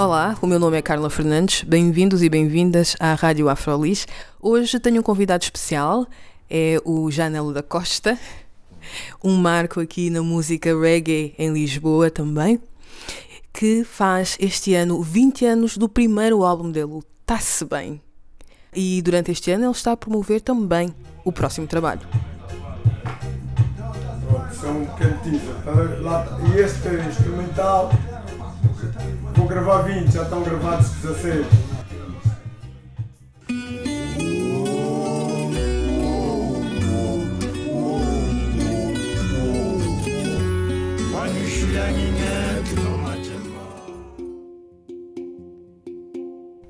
Olá, o meu nome é Carla Fernandes. Bem-vindos e bem-vindas à Rádio Afrolis. Hoje tenho um convidado especial, é o Janelo da Costa, um marco aqui na música reggae em Lisboa também, que faz este ano 20 anos do primeiro álbum dele, Tá-se Bem. E durante este ano ele está a promover também o próximo trabalho. São cantigas. E este instrumental, vou gravar 20, já estão gravados 16.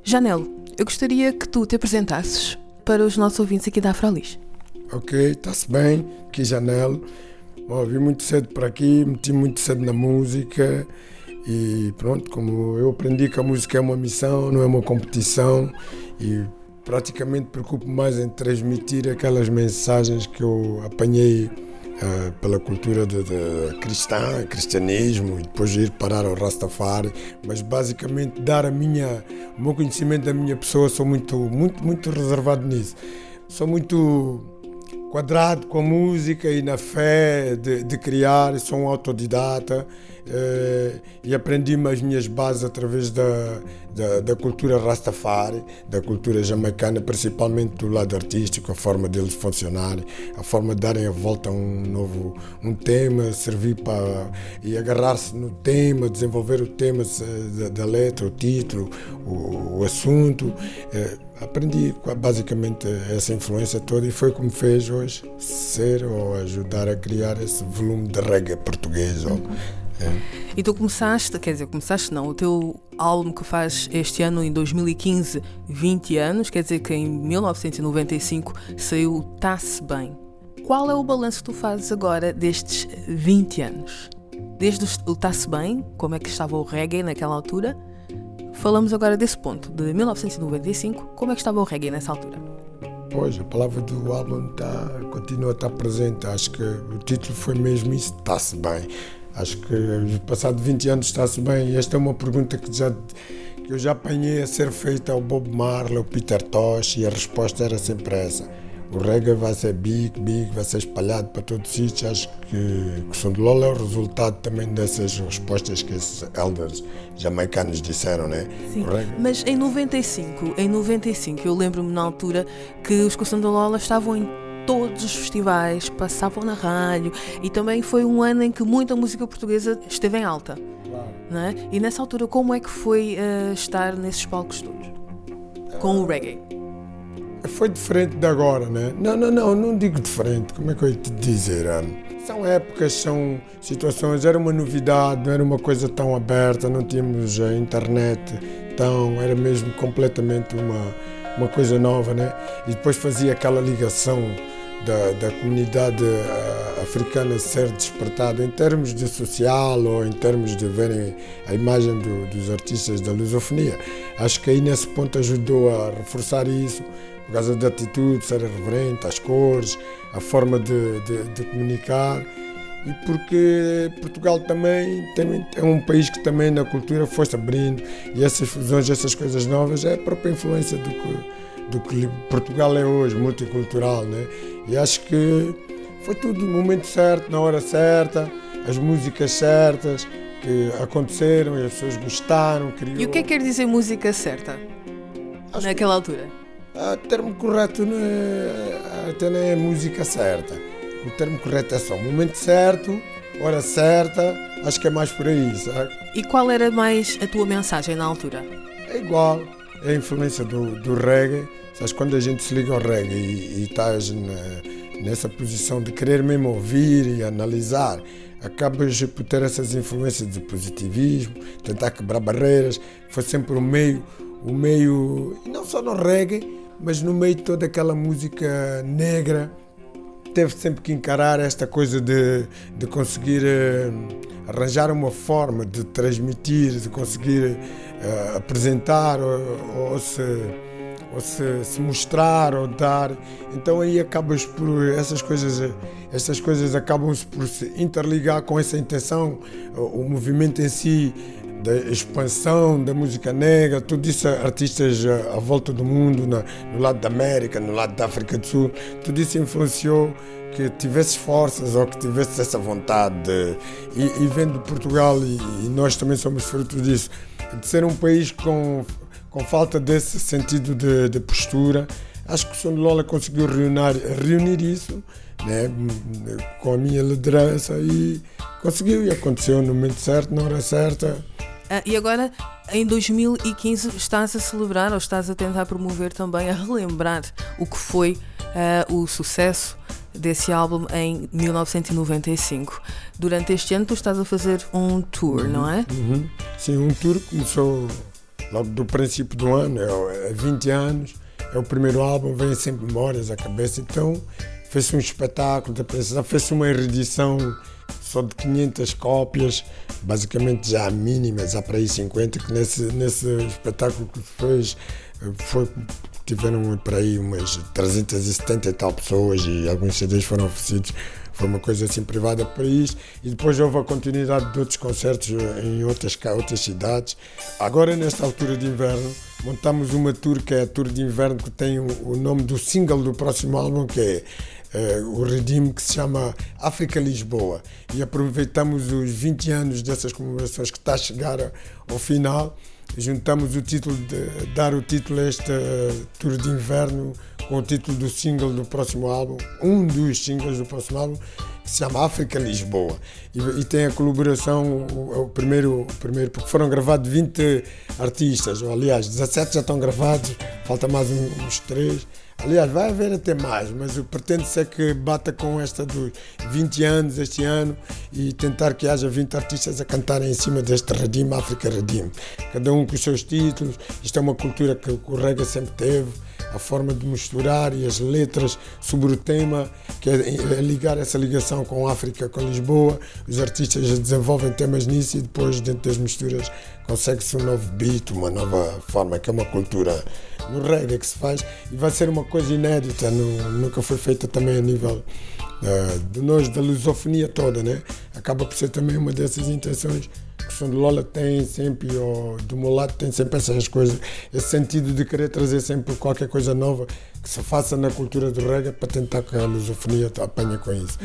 Janelo, eu gostaria que tu te apresentasses para os nossos ouvintes aqui da Afrolis. Ok, está-se bem, aqui Janelo. Bom, vim muito cedo para aqui, meti muito cedo na música e pronto, como eu aprendi que a música é uma missão, não é uma competição e praticamente preocupo mais em transmitir aquelas mensagens que eu apanhei uh, pela cultura de, de cristã, cristianismo e depois ir parar ao Rastafari, mas basicamente dar a minha, o meu conhecimento da minha pessoa, sou muito, muito, muito reservado nisso. Sou muito quadrado com a música e na fé de, de criar, sou um autodidata eh, e aprendi as minhas bases através da, da, da, cultura Rastafari, da cultura jamaicana, principalmente do lado artístico, a forma deles funcionarem, a forma de darem a volta a um novo um tema, servir para e agarrar-se no tema, desenvolver o tema da, da letra, o título, o, o assunto. Eh, aprendi basicamente essa influência toda e foi como fez hoje ser ou ajudar a criar esse volume de reggae português. Ou, é. E tu começaste, quer dizer, começaste não, o teu álbum que faz este ano, em 2015, 20 anos, quer dizer que em 1995 saiu Tá-se Bem. Qual é o balanço que tu fazes agora destes 20 anos? Desde o Tá-se Bem, como é que estava o reggae naquela altura, Falamos agora desse ponto, de 1995, como é que estava o reggae nessa altura? Pois, a palavra do álbum tá, continua a estar presente. Acho que o título foi mesmo isso, está-se bem. Acho que passado 20 anos está-se bem. Esta é uma pergunta que, já, que eu já apanhei a ser feita ao Bob Marley, ao Peter Tosh, e a resposta era sempre essa o reggae vai ser big, big, vai ser espalhado para todos os sítios. Acho que, que de Lola é o resultado também dessas respostas que esses elders jamaicanos disseram, né? Sim, mas em 95, em 95, eu lembro-me na altura que os Som de Lola estavam em todos os festivais, passavam na rádio e também foi um ano em que muita música portuguesa esteve em alta. Claro. É? E nessa altura, como é que foi uh, estar nesses palcos todos? Com o reggae? foi diferente de agora, né? Não, não, não, não digo diferente, como é que eu ia te dizer? São épocas, são situações, era uma novidade, não era uma coisa tão aberta, não tínhamos a internet tão, era mesmo completamente uma, uma coisa nova, né? E depois fazia aquela ligação da, da comunidade uh, africana ser despertada em termos de social ou em termos de verem a imagem do, dos artistas da lusofonia. Acho que aí nesse ponto ajudou a reforçar isso por causa da atitude, ser reverente, as cores, a forma de, de, de comunicar e porque Portugal também, é um país que também na cultura foi-se abrindo e essas fusões, essas coisas novas é a própria influência do que, do que Portugal é hoje, multicultural, né? E acho que foi tudo no momento certo, na hora certa, as músicas certas que aconteceram e as pessoas gostaram. Criou... E o que é que quer dizer música certa? Acho naquela altura? O termo correto não é, até não é música certa. O termo correto é só momento certo, hora certa, acho que é mais por aí, sabe? E qual era mais a tua mensagem na altura? É igual, é a influência do, do reggae. Sabes, quando a gente se liga ao reggae e, e estás na, nessa posição de querer mesmo ouvir e analisar acabas por ter essas influências de positivismo, tentar quebrar barreiras. Foi sempre o meio, o meio, não só no reggae, mas no meio de toda aquela música negra. Teve sempre que encarar esta coisa de, de conseguir uh, arranjar uma forma de transmitir, de conseguir uh, apresentar ou, ou se ou se, se, mostrar ou dar. Então aí acabas por essas coisas, essas coisas acabam por se interligar com essa intenção, o movimento em si da expansão da música negra, tudo isso artistas à volta do mundo, na, no lado da América, no lado da África do Sul, tudo isso influenciou que tivesse forças ou que tivesse essa vontade de, e, e vendo Portugal e, e nós também somos fruto disso, de ser um país com com falta desse sentido de, de postura. Acho que o de Lola conseguiu reunir, reunir isso né, com a minha liderança e conseguiu e aconteceu no momento certo, na hora certa. Ah, e agora, em 2015, estás a celebrar ou estás a tentar promover também, a relembrar o que foi uh, o sucesso desse álbum em 1995. Durante este ano, tu estás a fazer um tour, uhum, não é? Uhum. Sim, um tour que começou logo do princípio do ano, é 20 é anos, é o primeiro álbum, vem sempre memórias à cabeça. Então fez-se um espetáculo da apresentação, fez-se uma reedição só de 500 cópias, basicamente já mínimas, já para aí 50, que nesse, nesse espetáculo que fez foi, tiveram para aí umas 370 e tal pessoas e alguns CDs foram oferecidos foi uma coisa assim privada para isso e depois houve a continuidade de outros concertos em outras, outras cidades. Agora, nesta altura de inverno, montamos uma tour que é a tour de inverno que tem o, nome do single do próximo álbum, que é uh, o Redim, que se chama África Lisboa. E aproveitamos os 20 anos dessas comemorações que está a chegar ao final juntamos o título de dar o título a esta tour de inverno com o título do single do próximo álbum, um dos singles do próximo álbum, que se chama África Lisboa. E, e tem a colaboração, o, o, primeiro, o primeiro, porque foram gravados 20 artistas, ou aliás, 17 já estão gravados, falta mais uns 3. Aliás, vai haver até mais, mas o pretende-se é que bata com esta dos 20 anos este ano e tentar que haja 20 artistas a cantarem em cima deste Redim, África Redim. Cada um com os seus títulos, isto é uma cultura que o Rega sempre teve a forma de misturar e as letras sobre o tema, que é, é ligar essa ligação com a África, com Lisboa. Os artistas desenvolvem temas nisso e depois, dentro das misturas, consegue-se um novo beat, uma nova forma, que é uma cultura no reggae que se faz e vai ser uma coisa inédita, no, nunca foi feita também a nível uh, de nós, da lusofonia toda, né? Acaba por ser também uma dessas intenções que Lola tem sempre, ou do meu lado tem sempre essas coisas, esse sentido de querer trazer sempre qualquer coisa nova que se faça na cultura do reggae para tentar que a lusofonia apanhe com isso.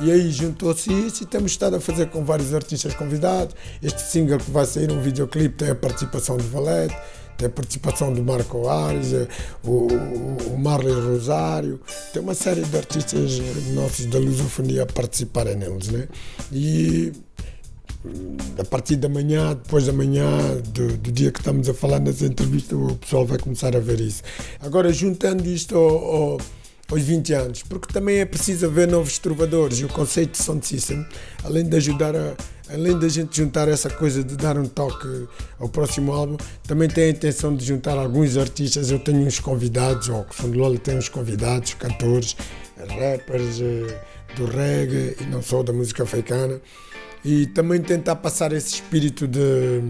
E aí juntou-se isso e temos estado a fazer com vários artistas convidados. Este single que vai sair, um videoclipe, tem a participação de Valete, tem a participação do Marco Ares, o, o Marley Rosário, tem uma série de artistas nossos da lusofonia a participarem neles, né? E a partir da manhã, depois da manhã, do, do, dia que estamos a falar nessa entrevista, o pessoal vai começar a ver isso. Agora, juntando isto ao, ao, aos 20 anos, porque também é preciso haver novos trovadores e o conceito de Sound System, além de ajudar a. Além da gente juntar essa coisa de dar um toque ao próximo álbum, também tem a intenção de juntar alguns artistas. Eu tenho uns convidados, ou o de Lola tem uns convidados, cantores, rappers eh, do reggae e não só da música africana e também tentar passar esse espírito de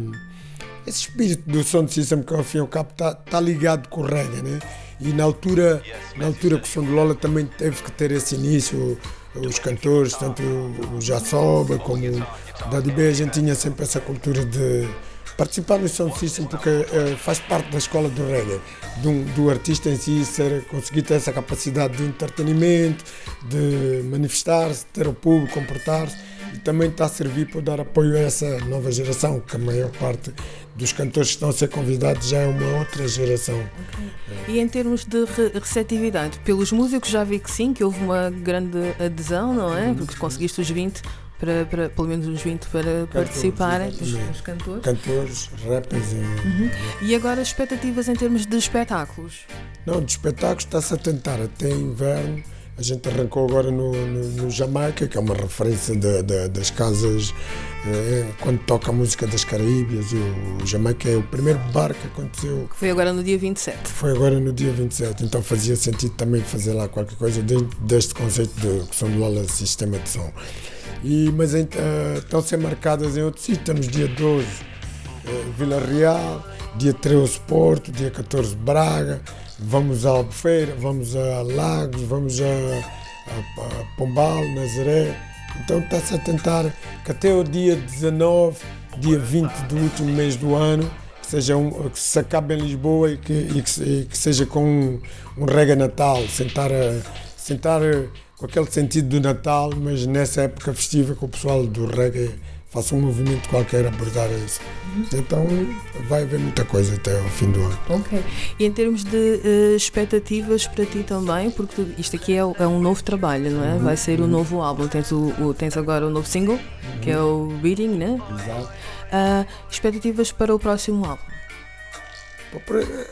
esse espírito do de system que ao fim e ao cabo está tá ligado com o reggae, né? E na altura, na altura que o som de Lola também teve que ter esse início, os cantores, tanto o Jassoba como o Daddy B, a gente tinha sempre essa cultura de participar no som system porque é, faz parte da escola do reggae, do, do, artista em si ser, conseguir ter essa capacidade de entretenimento, de manifestar-se, ter o público, comportar-se e também está a servir para dar apoio a essa nova geração, que a maior parte dos cantores que estão a ser convidados já é uma outra geração. Okay. E em termos de receptividade, pelos músicos já vi que sim, que houve uma grande adesão, não é? Porque conseguiste os 20 para, para, pelo menos uns 20 para cantores, participarem, os, os, cantores. Cantores, rappers. E... Uhum. e agora expectativas em termos de espetáculos? Não, de espetáculos está-se a tentar até inverno A gente arrancou agora no, no, no Jamaica, que é uma referência de, de, das casas eh, quando toca a música das Caraíbias. O Jamaica é o primeiro bar que aconteceu. Que foi agora no dia 27. Foi agora no dia 27, então fazia sentido também fazer lá qualquer coisa dentro deste conceito de que são do Lola Sistema de Som. E, mas uh, estão a ser marcadas em outros sítios. Temos dia 12 uh, Vila Real, dia 13 Porto, dia 14 Braga, vamos a Albufeira, vamos a Lagos, vamos a, a, a Pombal, Nazaré. Então está-se a tentar que até o dia 19, dia 20 do último mês do ano, que, seja um, que se acabe em Lisboa e que, e que, e que seja com um, um reggae natal, sentar, sentar com aquele sentido do Natal, mas nessa época festiva que o pessoal do reggae faça um movimento qualquer abordar isso. Então vai haver muita coisa até ao fim do ano. Ok. E em termos de uh, expectativas para ti também, porque isto aqui é, é, um novo trabalho, não é? Uhum. Vai ser o um novo álbum. Tens, o, o, tens agora o novo single, uhum. que é o Reading, né? Exato. Uh, expectativas para o próximo álbum?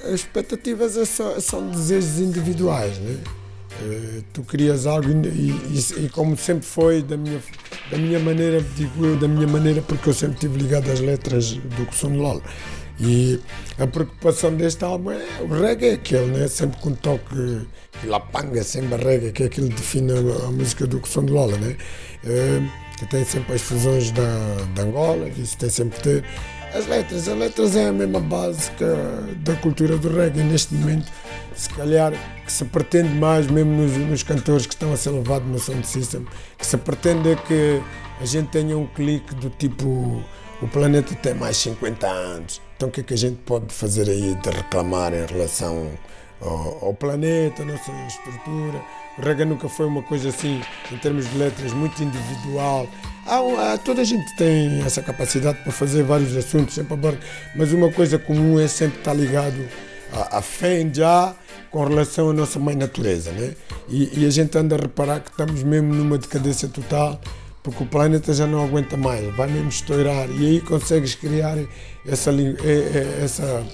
As expectativas é só, são desejos individuais, né? Uh, tu crias algo e, e, e, como sempre foi da minha da minha maneira, digo eu, da minha maneira, porque eu sempre estive ligado às letras do de Lola. E a preocupação deste álbum é o reggae, é aquele, né? sempre com toque lapanga, sempre reggae, que é aquilo que define a, a música do Som de. Né? É, que tem sempre as fusões da, da Angola, isso tem sempre que ter. As letras, as letras é a mesma base da cultura do reggae neste momento se calhar que se pretende mais, mesmo nos, nos cantores que estão a ser levados no sound system, que se pretende é que a gente tenha um clique do tipo o planeta tem mais 50 anos, então o que é que a gente pode fazer aí de reclamar em relação ao, ao planeta, à nossa estrutura? O reggae nunca foi uma coisa assim, em termos de letras, muito individual. Há, há, toda a gente tem essa capacidade para fazer vários assuntos, sempre mas uma coisa comum é sempre estar ligado à, à fé em já com relação à nossa mãe natureza, né? E, e, a gente anda a reparar que estamos mesmo numa decadência total, porque o planeta já não aguenta mais, vai mesmo estourar, e aí consegues criar essa, essa,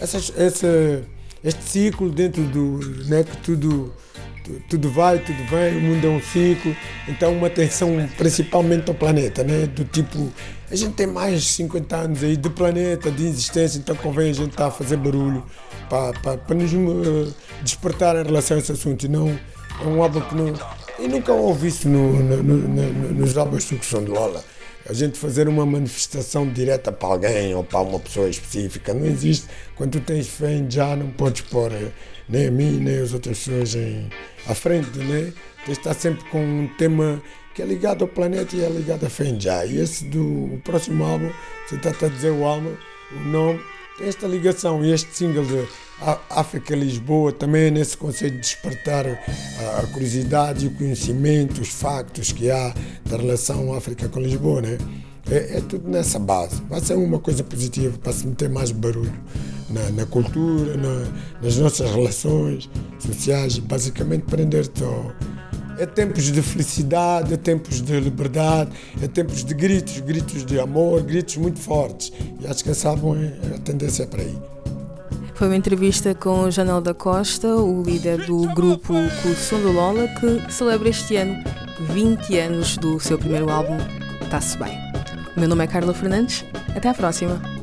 essa, essa este ciclo dentro do, né, que tudo tudo vai, tudo vem, o mundo é um ciclo, então uma atenção principalmente ao planeta, né? do tipo, a gente tem mais de 50 anos aí de planeta, de existência, então convém a gente estar tá a fazer barulho para, nos uh, despertar em relação a esse assunto, e não é um álbum que não... E nunca ouvi isso no, no, no, nos álbuns de sucção de Lola a gente fazer uma manifestação direta para alguém ou para uma pessoa específica. Não existe. Quando tu tens fé já, não podes pôr eh, nem a mim, nem as outras pessoas em, à frente, né? De estar sempre com um tema que é ligado ao planeta e é ligado à já. E esse do próximo álbum, você está a dizer o álbum, o nome, tem esta ligação e este single de África Lisboa também é nesse conceito de despertar a curiosidade e o conhecimento, os factos que há da relação África com Lisboa, né? É, é, tudo nessa base. Vai ser uma coisa positiva para se meter mais barulho na, na cultura, na, nas nossas relações sociais basicamente prender-te ao é tempos de felicidade, é tempos de liberdade, é tempos de gritos, gritos de amor, gritos muito fortes. E acho que essa álbum, a tendência é para aí. Foi uma entrevista com Janel da Costa, o líder do grupo Som do Lola, que celebra este ano 20 anos do seu primeiro álbum, Tá-se Bem. O meu nome é Carla Fernandes, até à próxima.